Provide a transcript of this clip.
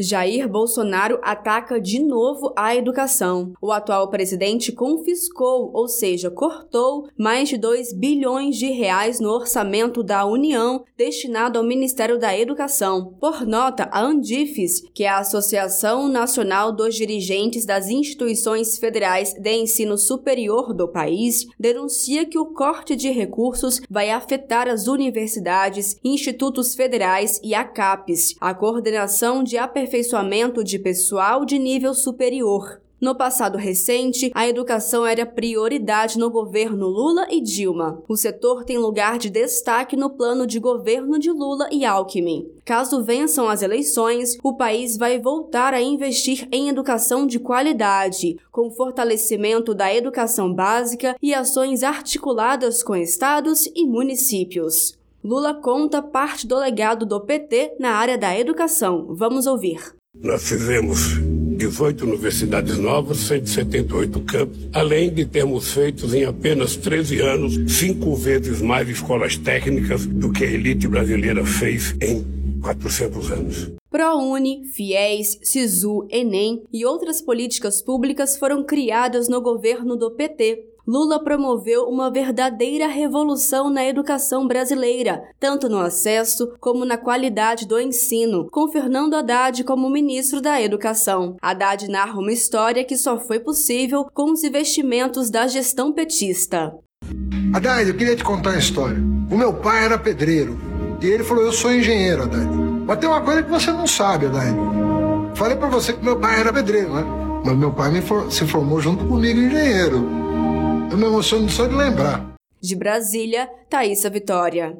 Jair Bolsonaro ataca de novo a educação. O atual presidente confiscou, ou seja, cortou, mais de 2 bilhões de reais no orçamento da União destinado ao Ministério da Educação. Por nota, a Andifes, que é a Associação Nacional dos Dirigentes das Instituições Federais de Ensino Superior do país, denuncia que o corte de recursos vai afetar as universidades, institutos federais e a CAPES, a Coordenação de Aperfeiçoamento aperfeiçoamento de pessoal de nível superior. No passado recente, a educação era prioridade no governo Lula e Dilma. O setor tem lugar de destaque no plano de governo de Lula e Alckmin. Caso vençam as eleições, o país vai voltar a investir em educação de qualidade, com fortalecimento da educação básica e ações articuladas com estados e municípios. Lula conta parte do legado do PT na área da educação. Vamos ouvir. Nós fizemos 18 universidades novas, 178 campos, além de termos feito em apenas 13 anos cinco vezes mais escolas técnicas do que a elite brasileira fez em 400 anos. ProUni, FIES, SISU, Enem e outras políticas públicas foram criadas no governo do PT Lula promoveu uma verdadeira revolução na educação brasileira, tanto no acesso como na qualidade do ensino, com Fernando Haddad como ministro da Educação. Haddad narra uma história que só foi possível com os investimentos da gestão petista. Haddad, eu queria te contar uma história. O meu pai era pedreiro e ele falou: Eu sou engenheiro, Haddad. Mas tem uma coisa que você não sabe, Haddad. Falei para você que meu pai era pedreiro, né? Mas meu pai for se formou junto comigo engenheiro. Eu me emociono só de lembrar. De Brasília, Thaisa Vitória.